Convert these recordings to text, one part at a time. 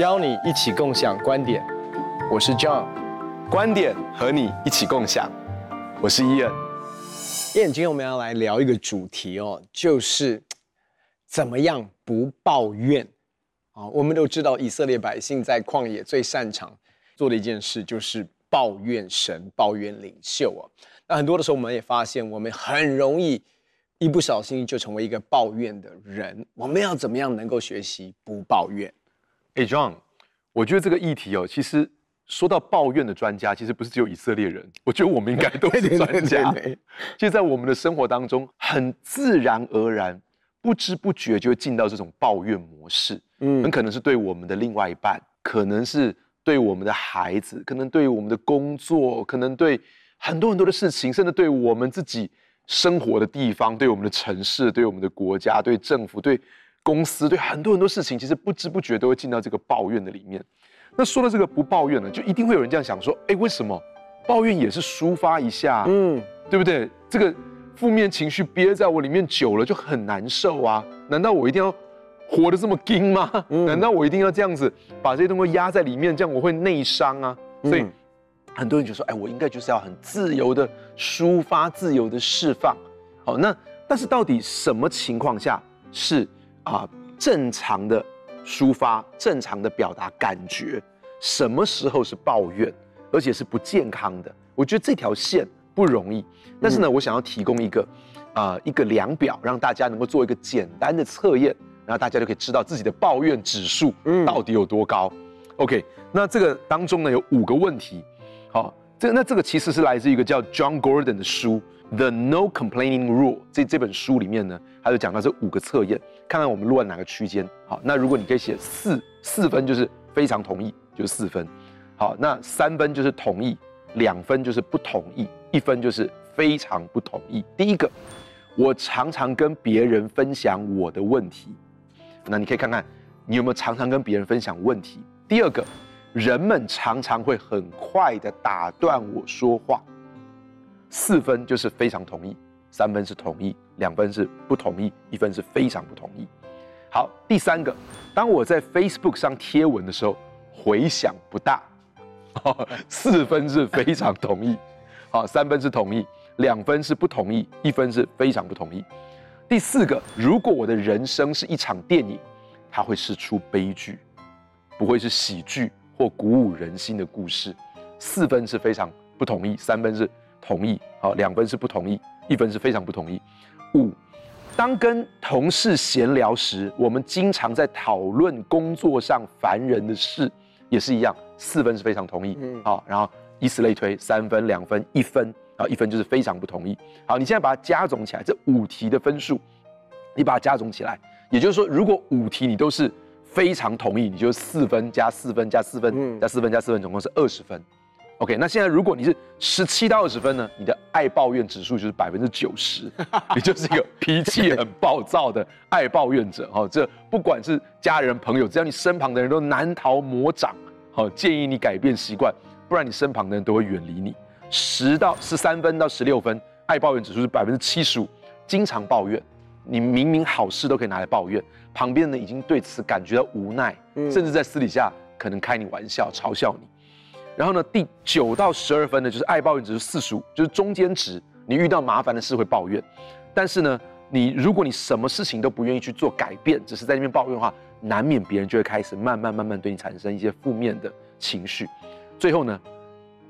邀你一起共享观点，我是 John，观点和你一起共享，我是 Ian。今天我们要来聊一个主题哦，就是怎么样不抱怨啊？我们都知道以色列百姓在旷野最擅长做的一件事就是抱怨神、抱怨领袖啊。那很多的时候，我们也发现，我们很容易一不小心就成为一个抱怨的人。我们要怎么样能够学习不抱怨？哎，John，我觉得这个议题哦，其实说到抱怨的专家，其实不是只有以色列人，我觉得我们应该都是专家。就在我们的生活当中，很自然而然、不知不觉就会进到这种抱怨模式。嗯，很可能是对我们的另外一半，可能是对我们的孩子，可能对我们的工作，可能对。很多很多的事情，甚至对我们自己生活的地方，对我们的城市，对我们的国家，对政府，对公司，对很多很多事情，其实不知不觉都会进到这个抱怨的里面。那说到这个不抱怨呢，就一定会有人这样想说：哎，为什么抱怨也是抒发一下？嗯，对不对？这个负面情绪憋在我里面久了就很难受啊。难道我一定要活得这么硬吗？难道我一定要这样子把这些东西压在里面，这样我会内伤啊？所以。很多人就说：“哎，我应该就是要很自由的抒发，自由的释放。”好，那但是到底什么情况下是啊正常的抒发、正常的表达感觉？什么时候是抱怨，而且是不健康的？我觉得这条线不容易。但是呢，我想要提供一个啊一个量表，让大家能够做一个简单的测验，然后大家就可以知道自己的抱怨指数到底有多高。OK，那这个当中呢有五个问题。好，这那这个其实是来自一个叫 John Gordon 的书，《The No Complaining Rule》这这本书里面呢，他就讲到这五个测验，看看我们落在哪个区间。好，那如果你可以写四四分，就是非常同意，就是四分。好，那三分就是同意，两分就是不同意，一分就是非常不同意。第一个，我常常跟别人分享我的问题，那你可以看看你有没有常常跟别人分享问题。第二个。人们常常会很快的打断我说话，四分就是非常同意，三分是同意，两分是不同意，一分是非常不同意。好，第三个，当我在 Facebook 上贴文的时候，回响不大，四分是非常同意，好，三分是同意，两分是不同意，一分是非常不同意。第四个，如果我的人生是一场电影，它会是出悲剧，不会是喜剧。或鼓舞人心的故事，四分是非常不同意，三分是同意，好，两分是不同意，一分是非常不同意。五，当跟同事闲聊时，我们经常在讨论工作上烦人的事，也是一样，四分是非常同意，嗯，好，然后以此类推，三分、两分、一分，啊，一分就是非常不同意。好，你现在把它加总起来，这五题的分数，你把它加总起来，也就是说，如果五题你都是。非常同意，你就四分加四分加四分加四分加四分，总共是二十分。OK，那现在如果你是十七到二十分呢？你的爱抱怨指数就是百分之九十，你就是一个脾气很暴躁的爱抱怨者。哈，这不管是家人朋友，只要你身旁的人都难逃魔掌。好，建议你改变习惯，不然你身旁的人都会远离你。十到十三分到十六分，爱抱怨指数是百分之七十五，经常抱怨。你明明好事都可以拿来抱怨，旁边人已经对此感觉到无奈，嗯、甚至在私底下可能开你玩笑、嘲笑你。然后呢，第九到十二分呢，就是爱抱怨指数四十五，就是中间值。你遇到麻烦的事会抱怨，但是呢，你如果你什么事情都不愿意去做改变，只是在那边抱怨的话，难免别人就会开始慢慢慢慢对你产生一些负面的情绪。最后呢，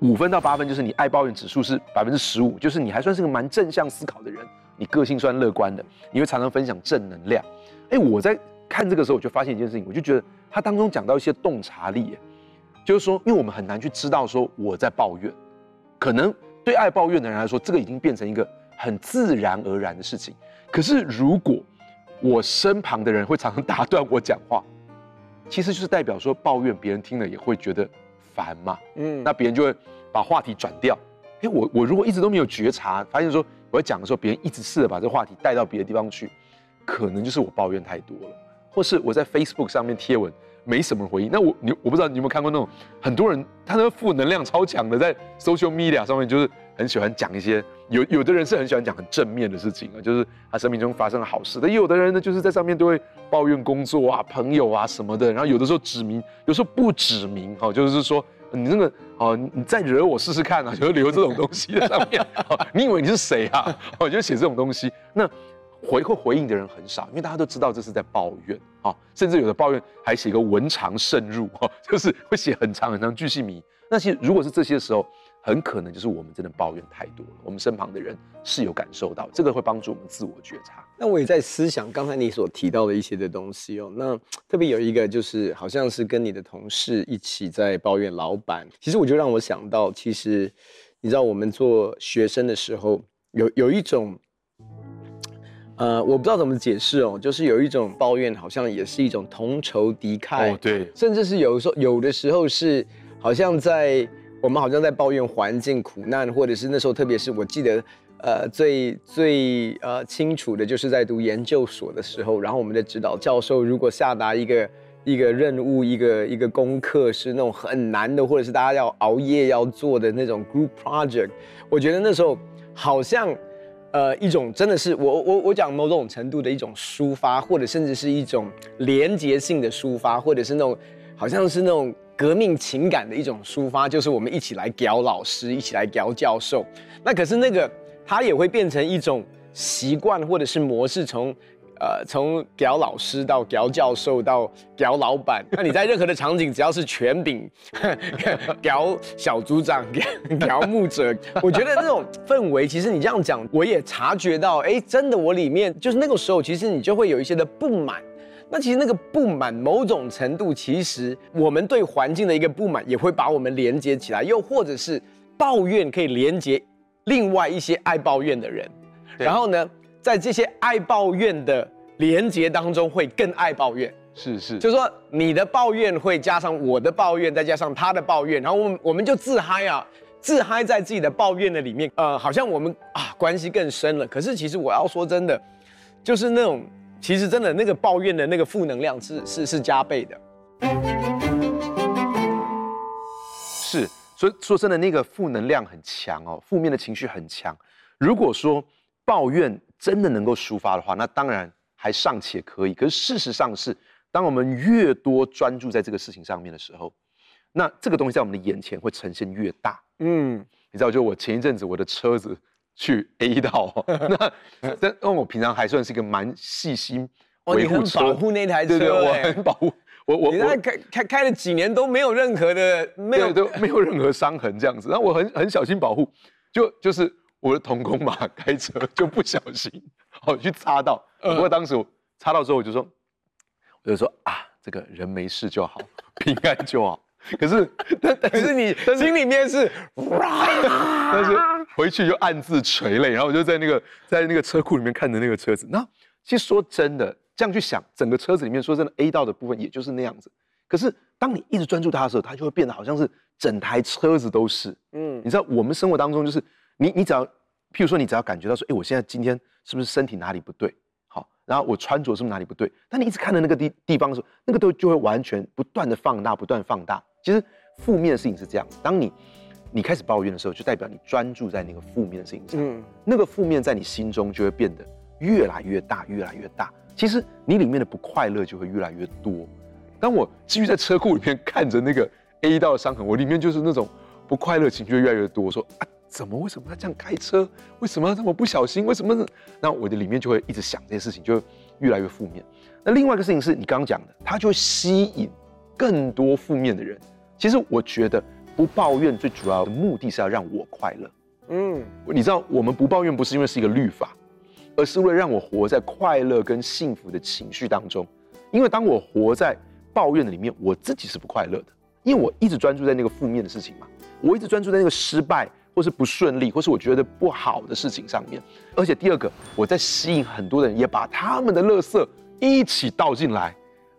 五分到八分就是你爱抱怨指数是百分之十五，就是你还算是个蛮正向思考的人。你个性算乐观的，你会常常分享正能量。哎，我在看这个时候，我就发现一件事情，我就觉得他当中讲到一些洞察力，就是说，因为我们很难去知道说我在抱怨，可能对爱抱怨的人来说，这个已经变成一个很自然而然的事情。可是如果我身旁的人会常常打断我讲话，其实就是代表说抱怨别人听了也会觉得烦嘛。嗯，那别人就会把话题转掉。哎，我我如果一直都没有觉察，发现说。我在讲的时候，别人一直试着把这话题带到别的地方去，可能就是我抱怨太多了，或是我在 Facebook 上面贴文，没什么回应。那我你我不知道你有没有看过那种很多人他那个负能量超强的，在 social media 上面就是很喜欢讲一些有有的人是很喜欢讲很正面的事情啊，就是他生命中发生了好事。但有的人呢，就是在上面都会抱怨工作啊、朋友啊什么的。然后有的时候指名，有时候不指名，哦，就是说你那个哦，你再惹我试试看啊，就留这种东西在上面。你以为你是谁啊？我就写这种东西。那。回会回应的人很少，因为大家都知道这是在抱怨啊，甚至有的抱怨还写个文长慎入哈，就是会写很长很长巨细靡。那其实如果是这些时候，很可能就是我们真的抱怨太多了，我们身旁的人是有感受到，这个会帮助我们自我觉察。那我也在思想刚才你所提到的一些的东西哦，那特别有一个就是好像是跟你的同事一起在抱怨老板，其实我就让我想到，其实你知道我们做学生的时候有有一种。呃，我不知道怎么解释哦，就是有一种抱怨，好像也是一种同仇敌忾。哦，对，甚至是有时候，有的时候是好像在我们好像在抱怨环境苦难，或者是那时候，特别是我记得，呃，最最呃清楚的就是在读研究所的时候，然后我们的指导教授如果下达一个一个任务，一个一个功课是那种很难的，或者是大家要熬夜要做的那种 group project，我觉得那时候好像。呃，一种真的是我我我讲某种程度的一种抒发，或者甚至是一种连结性的抒发，或者是那种好像是那种革命情感的一种抒发，就是我们一起来屌老师，一起来屌教授。那可是那个它也会变成一种习惯或者是模式，从。呃，从屌老师到屌教授到屌老板，那你在任何的场景，只要是权柄，屌小组长、屌牧者，我觉得那种氛围，其实你这样讲，我也察觉到，哎，真的，我里面就是那个时候，其实你就会有一些的不满。那其实那个不满，某种程度，其实我们对环境的一个不满，也会把我们连接起来，又或者是抱怨可以连接另外一些爱抱怨的人，然后呢？在这些爱抱怨的连接当中，会更爱抱怨。是是，就是说你的抱怨会加上我的抱怨，再加上他的抱怨，然后我们我们就自嗨啊，自嗨在自己的抱怨的里面，呃，好像我们啊关系更深了。可是其实我要说真的，就是那种其实真的那个抱怨的那个负能量是是是加倍的。是，所以说真的那个负能量很强哦，负面的情绪很强。如果说抱怨。真的能够抒发的话，那当然还尚且可以。可是事实上是，当我们越多专注在这个事情上面的时候，那这个东西在我们的眼前会呈现越大。嗯，你知道，就我前一阵子我的车子去 A 到，那但因为我平常还算是一个蛮细心维护车，保护那台车，对对，我很保护。我我你在开开开了几年都没有任何的没有都没有任何伤痕这样子，然后我很很小心保护，就就是。我的童工嘛，开车就不小心，哦，去擦到。不过当时我擦到之后，我就说，我就说啊，这个人没事就好，平安就好。可是，但但是你心里面是，但是回去就暗自垂泪，然后我就在那个在那个车库里面看着那个车子。那其实说真的，这样去想，整个车子里面说真的，A 道的部分也就是那样子。可是当你一直专注它的时候，它就会变得好像是整台车子都是。嗯，你知道我们生活当中就是。你你只要，譬如说，你只要感觉到说，哎，我现在今天是不是身体哪里不对？好，然后我穿着是不是哪里不对？但你一直看着那个地地方的时候，那个都就会完全不断的放大，不断放大。其实负面的事情是这样，当你你开始抱怨的时候，就代表你专注在那个负面的事情上，嗯，那个负面在你心中就会变得越来越大，越来越大。其实你里面的不快乐就会越来越多。当我继续在车库里面看着那个 A 道的伤痕，我里面就是那种不快乐情绪越来越多，我说啊。怎么？为什么要这样开车？为什么要这么不小心？为什么？那我的里面就会一直想这些事情，就越来越负面。那另外一个事情是你刚刚讲的，它就会吸引更多负面的人。其实我觉得不抱怨最主要的目的是要让我快乐。嗯，你知道我们不抱怨不是因为是一个律法，而是为了让我活在快乐跟幸福的情绪当中。因为当我活在抱怨的里面，我自己是不快乐的，因为我一直专注在那个负面的事情嘛，我一直专注在那个失败。或是不顺利，或是我觉得不好的事情上面，而且第二个，我在吸引很多人，也把他们的垃圾一起倒进来，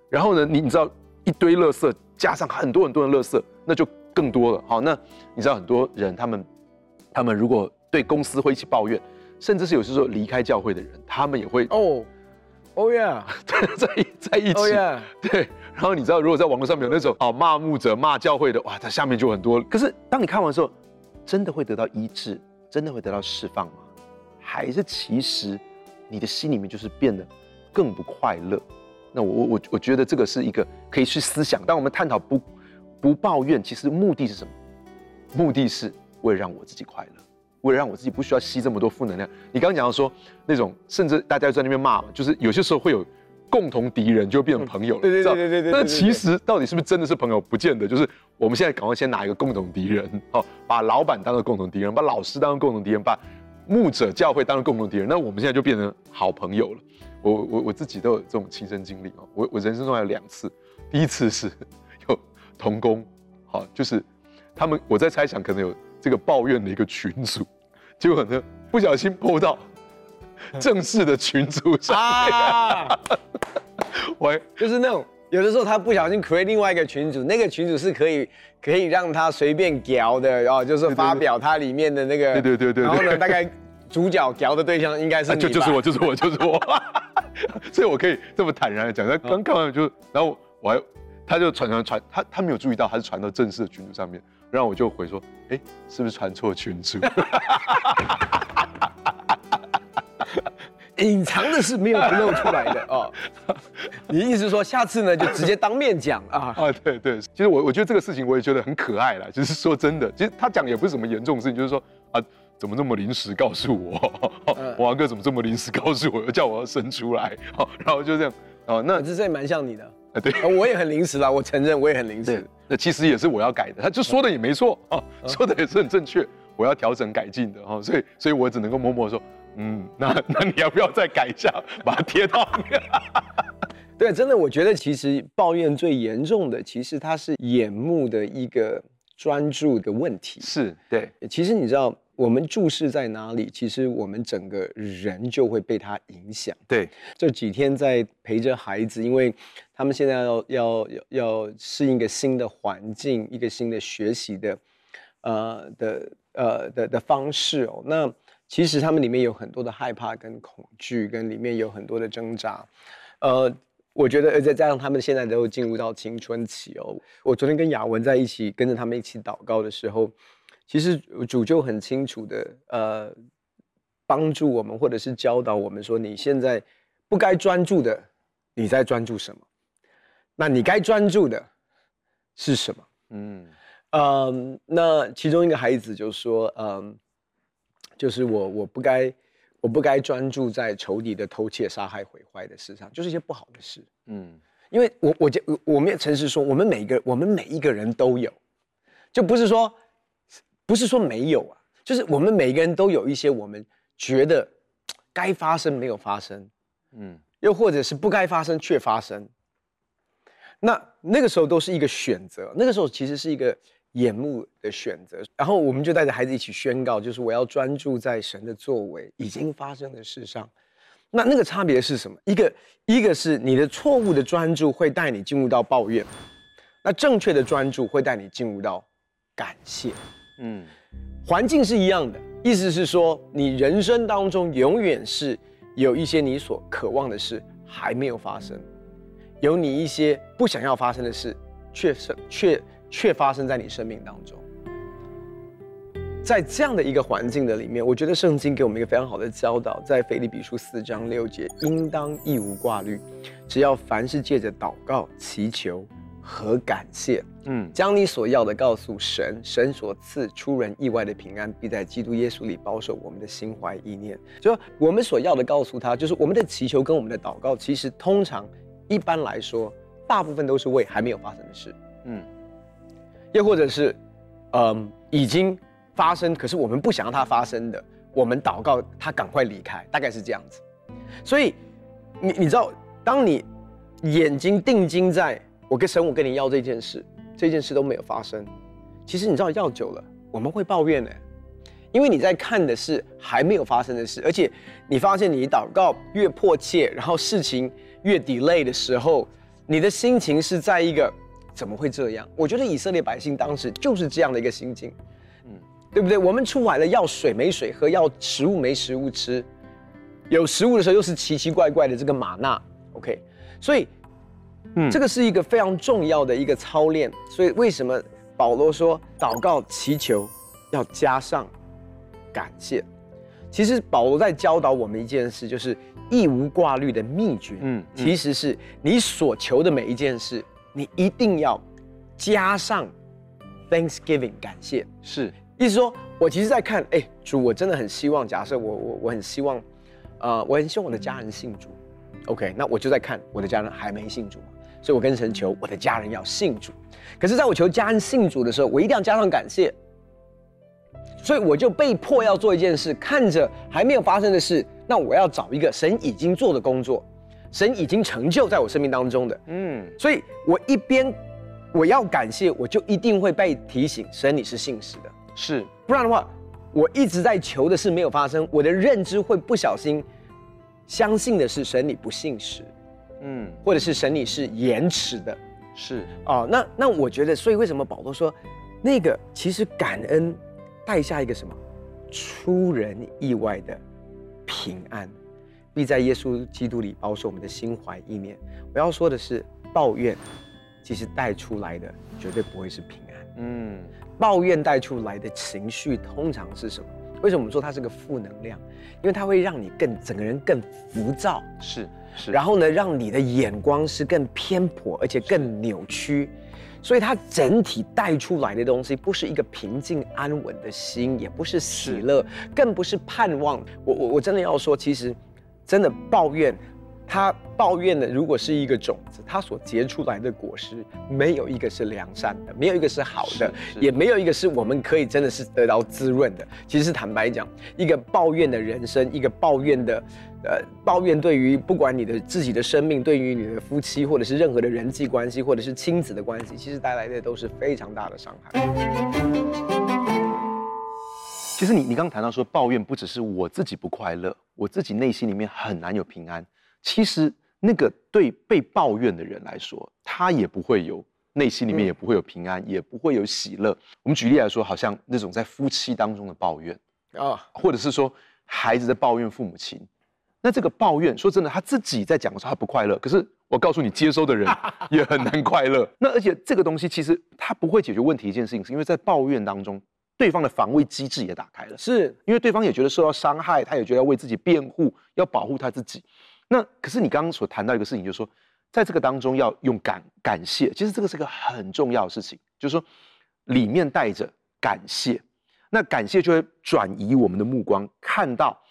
然后呢，你你知道一堆垃圾加上很多很多的垃圾，那就更多了。好，那你知道很多人他们，他们如果对公司会一起抱怨，甚至是有些时候离开教会的人，他们也会哦，哦呀，在在一起。对。然后你知道，如果在网络上面有那种啊骂牧者、骂教会的，哇，它下面就很多。可是当你看完之后，真的会得到医治，真的会得到释放吗？还是其实你的心里面就是变得更不快乐？那我我我我觉得这个是一个可以去思想。当我们探讨不不抱怨，其实目的是什么？目的是为了让我自己快乐，为了让我自己不需要吸这么多负能量。你刚刚讲到说那种，甚至大家在那边骂嘛，就是有些时候会有。共同敌人就变成朋友了，对对对对对，对。但其实到底是不是真的是朋友，不见得。就是我们现在赶快先拿一个共同敌人，好，把老板当做共同敌人，把老师当做共同敌人，把牧者教会当做共同敌人，那我们现在就变成好朋友了。我我我自己都有这种亲身经历哦，我我人生中还有两次，第一次是有同工，好，就是他们我在猜想可能有这个抱怨的一个群组，结果呢不小心 PO 到。正式的群组上啊，喂，就是那种有的时候他不小心 create 另外一个群组，那个群组是可以可以让他随便聊的然哦，就是发表他里面的那个，对对对对，然后呢，大概主角聊的对象应该是你，就就是我，就是我，就是我，所以我可以这么坦然的讲，他刚看完就，然后我还他就传传传，他他没有注意到，他是传到正式的群组上面，然后我就回说，哎，是不是传错群组？隐藏的是没有不露出来的哦。你意思是说下次呢就直接当面讲啊？啊，对对，其实我我觉得这个事情我也觉得很可爱啦。就是说真的，其实他讲也不是什么严重的事情，就是说啊，怎么这么临时告诉我？王哥怎么这么临时告诉我，又叫我要生出来？好，然后就这样哦。那这这也蛮像你的。啊，对，我也很临时啦，我承认我也很临时。那其实也是我要改的，他就说的也没错啊，说的也是很正确，我要调整改进的哈。所以，所以我只能够默默说。嗯，那 那你要不要再改一下，把它贴到面？对，真的，我觉得其实抱怨最严重的，其实它是眼目的一个专注的问题。是，对。其实你知道，我们注视在哪里，其实我们整个人就会被它影响。对，这几天在陪着孩子，因为他们现在要要要适应一个新的环境，一个新的学习的，呃的呃的的方式哦，那。其实他们里面有很多的害怕跟恐惧，跟里面有很多的挣扎，呃，我觉得，而且加上他们现在都进入到青春期哦。我昨天跟雅文在一起，跟着他们一起祷告的时候，其实主就很清楚的，呃，帮助我们或者是教导我们说，你现在不该专注的，你在专注什么？那你该专注的是什么？嗯，呃，那其中一个孩子就说，嗯、呃。就是我，我不该，我不该专注在仇敌的偷窃、杀害、毁坏的事上，就是一些不好的事。嗯，因为我，我我我们也诚实说，我们每一个，我们每一个人都有，就不是说，不是说没有啊，就是我们每个人都有一些我们觉得 该发生没有发生，嗯，又或者是不该发生却发生，那那个时候都是一个选择，那个时候其实是一个。眼目的选择，然后我们就带着孩子一起宣告，就是我要专注在神的作为已经发生的事上。那那个差别是什么？一个一个是你的错误的专注会带你进入到抱怨，那正确的专注会带你进入到感谢。嗯，环境是一样的，意思是说你人生当中永远是有一些你所渴望的事还没有发生，有你一些不想要发生的事，却是却。却发生在你生命当中，在这样的一个环境的里面，我觉得圣经给我们一个非常好的教导，在腓立比书四章六节，应当一无挂虑，只要凡事借着祷告、祈求和感谢，嗯，将你所要的告诉神，神所赐出人意外的平安，必在基督耶稣里保守我们的心怀意念。就我们所要的告诉他，就是我们的祈求跟我们的祷告，其实通常一般来说，大部分都是为还没有发生的事，嗯。又或者是，嗯，已经发生，可是我们不想让它发生的，我们祷告他赶快离开，大概是这样子。所以，你你知道，当你眼睛定睛在我跟神，我跟你要这件事，这件事都没有发生，其实你知道要久了，我们会抱怨呢，因为你在看的是还没有发生的事，而且你发现你祷告越迫切，然后事情越 delay 的时候，你的心情是在一个。怎么会这样？我觉得以色列百姓当时就是这样的一个心境，嗯，对不对？我们出来了，要水没水喝，要食物没食物吃，有食物的时候又是奇奇怪怪的这个玛纳，OK，所以，嗯，这个是一个非常重要的一个操练。所以为什么保罗说祷告祈求要加上感谢？其实保罗在教导我们一件事，就是一无挂虑的秘诀。嗯，其实是你所求的每一件事，你一定要加上 Thanksgiving 感谢。是，意思说，我其实在看，哎，主，我真的很希望，假设我我我很希望，呃，我很希望我的家人信主。OK，那我就在看我的家人还没信主，所以我跟神求我的家人要信主。可是，在我求家人信主的时候，我一定要加上感谢。所以我就被迫要做一件事，看着还没有发生的事，那我要找一个神已经做的工作，神已经成就在我生命当中的。嗯，所以我一边我要感谢，我就一定会被提醒，神你是信实的，是，不然的话，我一直在求的事没有发生，我的认知会不小心相信的是神你不信实，嗯，或者是神你是延迟的，是哦，那那我觉得，所以为什么保罗说那个其实感恩。带下一个什么出人意外的平安，必在耶稣基督里保守我们的心怀意念。我要说的是，抱怨其实带出来的绝对不会是平安。嗯，抱怨带出来的情绪通常是什么？为什么我们说它是个负能量？因为它会让你更整个人更浮躁，是是，然后呢，让你的眼光是更偏颇，而且更扭曲。所以它整体带出来的东西，不是一个平静安稳的心，也不是喜乐，更不是盼望。我我我真的要说，其实，真的抱怨，他抱怨的，如果是一个种子，它所结出来的果实，没有一个是良善的，没有一个是好的，也没有一个是我们可以真的是得到滋润的。其实坦白讲，一个抱怨的人生，一个抱怨的。呃，抱怨对于不管你的自己的生命，对于你的夫妻，或者是任何的人际关系，或者是亲子的关系，其实带来的都是非常大的伤害。其实你你刚刚谈到说，抱怨不只是我自己不快乐，我自己内心里面很难有平安。其实那个对被抱怨的人来说，他也不会有内心里面也不会有平安，嗯、也不会有喜乐。我们举例来说，好像那种在夫妻当中的抱怨啊，或者是说孩子在抱怨父母亲。那这个抱怨，说真的，他自己在讲的时候他不快乐，可是我告诉你，接收的人 也很难快乐。那而且这个东西其实他不会解决问题一件事情，是因为在抱怨当中，对方的防卫机制也打开了，是因为对方也觉得受到伤害，他也觉得要为自己辩护，要保护他自己。那可是你刚刚所谈到一个事情，就是说，在这个当中要用感感谢，其实这个是个很重要的事情，就是说里面带着感谢，那感谢就会转移我们的目光，看到。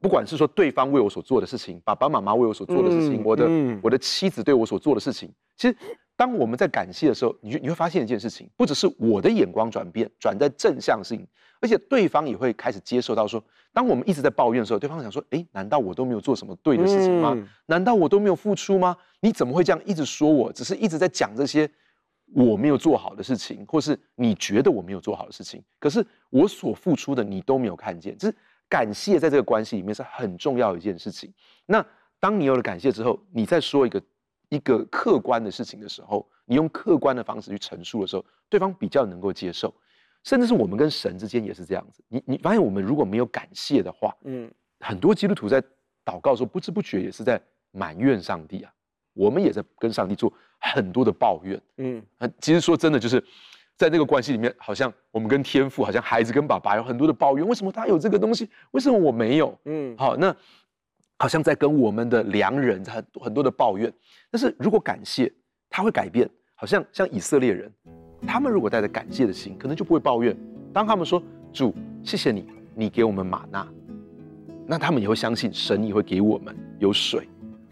不管是说对方为我所做的事情，爸爸妈妈为我所做的事情，嗯、我的、嗯、我的妻子对我所做的事情，其实当我们在感谢的时候，你就你会发现一件事情，不只是我的眼光转变，转在正向性，而且对方也会开始接受到说，当我们一直在抱怨的时候，对方想说，哎，难道我都没有做什么对的事情吗？嗯、难道我都没有付出吗？你怎么会这样一直说我？只是一直在讲这些我没有做好的事情，或是你觉得我没有做好的事情，可是我所付出的你都没有看见，就是。感谢在这个关系里面是很重要的一件事情。那当你有了感谢之后，你再说一个一个客观的事情的时候，你用客观的方式去陈述的时候，对方比较能够接受。甚至是我们跟神之间也是这样子。你你发现我们如果没有感谢的话，嗯，很多基督徒在祷告的时候不知不觉也是在埋怨上帝啊。我们也在跟上帝做很多的抱怨，嗯，其实说真的就是。在那个关系里面，好像我们跟天父，好像孩子跟爸爸有很多的抱怨。为什么他有这个东西？为什么我没有？嗯，好，那好像在跟我们的良人很很多的抱怨。但是如果感谢，他会改变。好像像以色列人，他们如果带着感谢的心，可能就不会抱怨。当他们说主，谢谢你，你给我们吗哪，那他们也会相信神也会给我们有水，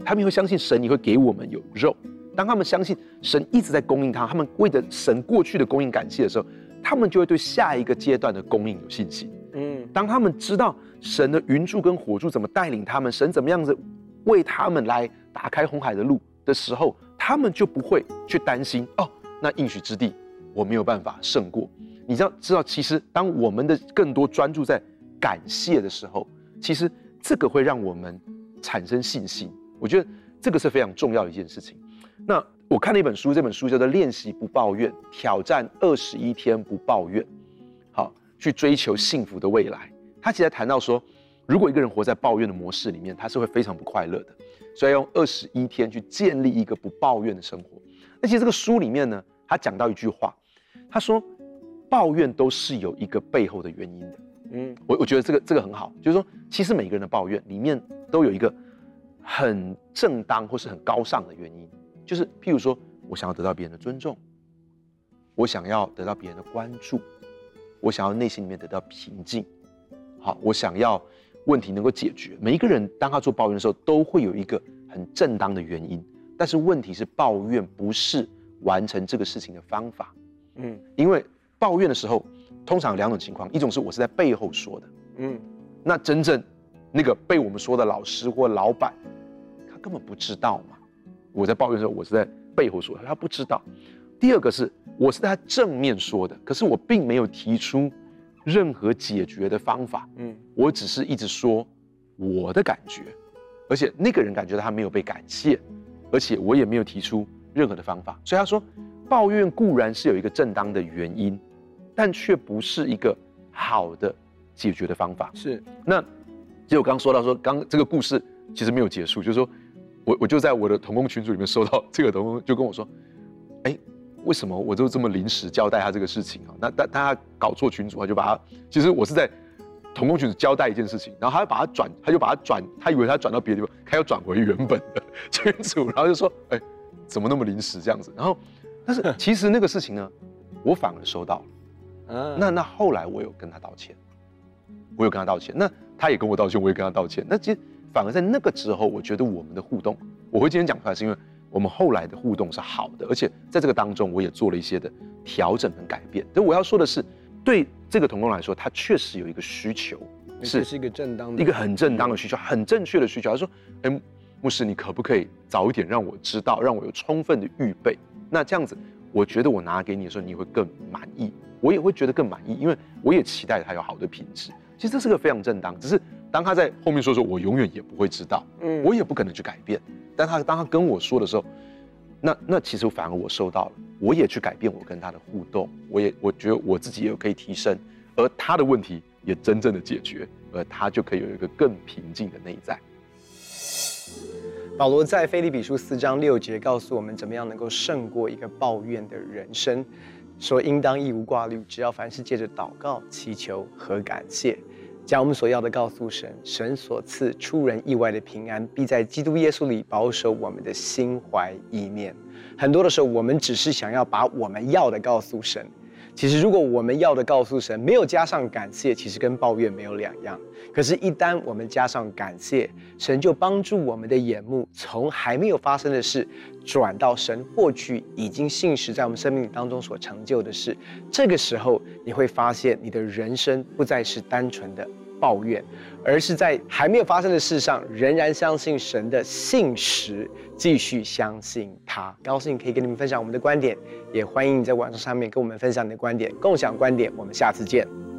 他们也会相信神也会给我们有肉。当他们相信神一直在供应他，他们为着神过去的供应感谢的时候，他们就会对下一个阶段的供应有信心。当他们知道神的云柱跟火柱怎么带领他们，神怎么样子为他们来打开红海的路的时候，他们就不会去担心哦，那应许之地我没有办法胜过。你知道，知道，其实当我们的更多专注在感谢的时候，其实这个会让我们产生信心。我觉得这个是非常重要的一件事情。那我看了一本书，这本书叫做《练习不抱怨：挑战二十一天不抱怨》，去追求幸福的未来。他其实谈到说，如果一个人活在抱怨的模式里面，他是会非常不快乐的。所以要用二十一天去建立一个不抱怨的生活。那其实这个书里面呢，他讲到一句话，他说，抱怨都是有一个背后的原因的。嗯，我我觉得这个这个很好，就是说，其实每个人的抱怨里面都有一个很正当或是很高尚的原因，就是譬如说我想要得到别人的尊重，我想要得到别人的关注，我想要内心里面得到平静。好，我想要问题能够解决。每一个人当他做抱怨的时候，都会有一个很正当的原因。但是问题是，抱怨不是完成这个事情的方法。嗯，因为抱怨的时候，通常有两种情况：一种是我是在背后说的，嗯，那真正那个被我们说的老师或老板，他根本不知道嘛。我在抱怨的时候，我是在背后说的，他不知道。第二个是我是在他正面说的，可是我并没有提出。任何解决的方法，嗯，我只是一直说我的感觉，而且那个人感觉他没有被感谢，而且我也没有提出任何的方法，所以他说，抱怨固然是有一个正当的原因，但却不是一个好的解决的方法。是，那其实我刚刚说到说，刚这个故事其实没有结束，就是说我我就在我的同工群组里面收到这个同工就跟我说，哎。为什么我就这么临时交代他这个事情啊？那但他搞错群主，他就把他，其实我是在同工群组交代一件事情，然后他要把他转，他就把他转，他以为他转到别的地方，他要转回原本的 群组，然后就说，哎，怎么那么临时这样子？然后，但是其实那个事情呢，我反而收到了。嗯，那那后来我有跟他道歉，我有跟他道歉，那他也跟我道歉，我也跟他道歉。那其实反而在那个之后，我觉得我们的互动，我会今天讲出来是因为。我们后来的互动是好的，而且在这个当中，我也做了一些的调整跟改变。但我要说的是，对这个童工来说，他确实有一个需求，是是一个正当的，一个很正当的需求，很正确的需求。他说：“哎，牧师，你可不可以早一点让我知道，让我有充分的预备？那这样子，我觉得我拿给你的时候，你会更满意，我也会觉得更满意，因为我也期待他有好的品质。其实这是个非常正当，只是当他在后面说说，我永远也不会知道，嗯，我也不可能去改变。”但他当他跟我说的时候，那那其实反而我受到了，我也去改变我跟他的互动，我也我觉得我自己也有可以提升，而他的问题也真正的解决，而他就可以有一个更平静的内在。保罗在腓利比书四章六节告诉我们，怎么样能够胜过一个抱怨的人生，说应当一无挂虑，只要凡事借着祷告、祈求和感谢。将我们所要的告诉神，神所赐出人意外的平安，必在基督耶稣里保守我们的心怀意念。很多的时候，我们只是想要把我们要的告诉神。其实，如果我们要的告诉神，没有加上感谢，其实跟抱怨没有两样。可是，一旦我们加上感谢，神就帮助我们的眼目从还没有发生的事，转到神过去已经信实在我们生命当中所成就的事。这个时候，你会发现你的人生不再是单纯的抱怨，而是在还没有发生的事上，仍然相信神的信实，继续相信他。高兴可以跟你们分享我们的观点，也欢迎你在网上上面跟我们分享你的观点，共享观点。我们下次见。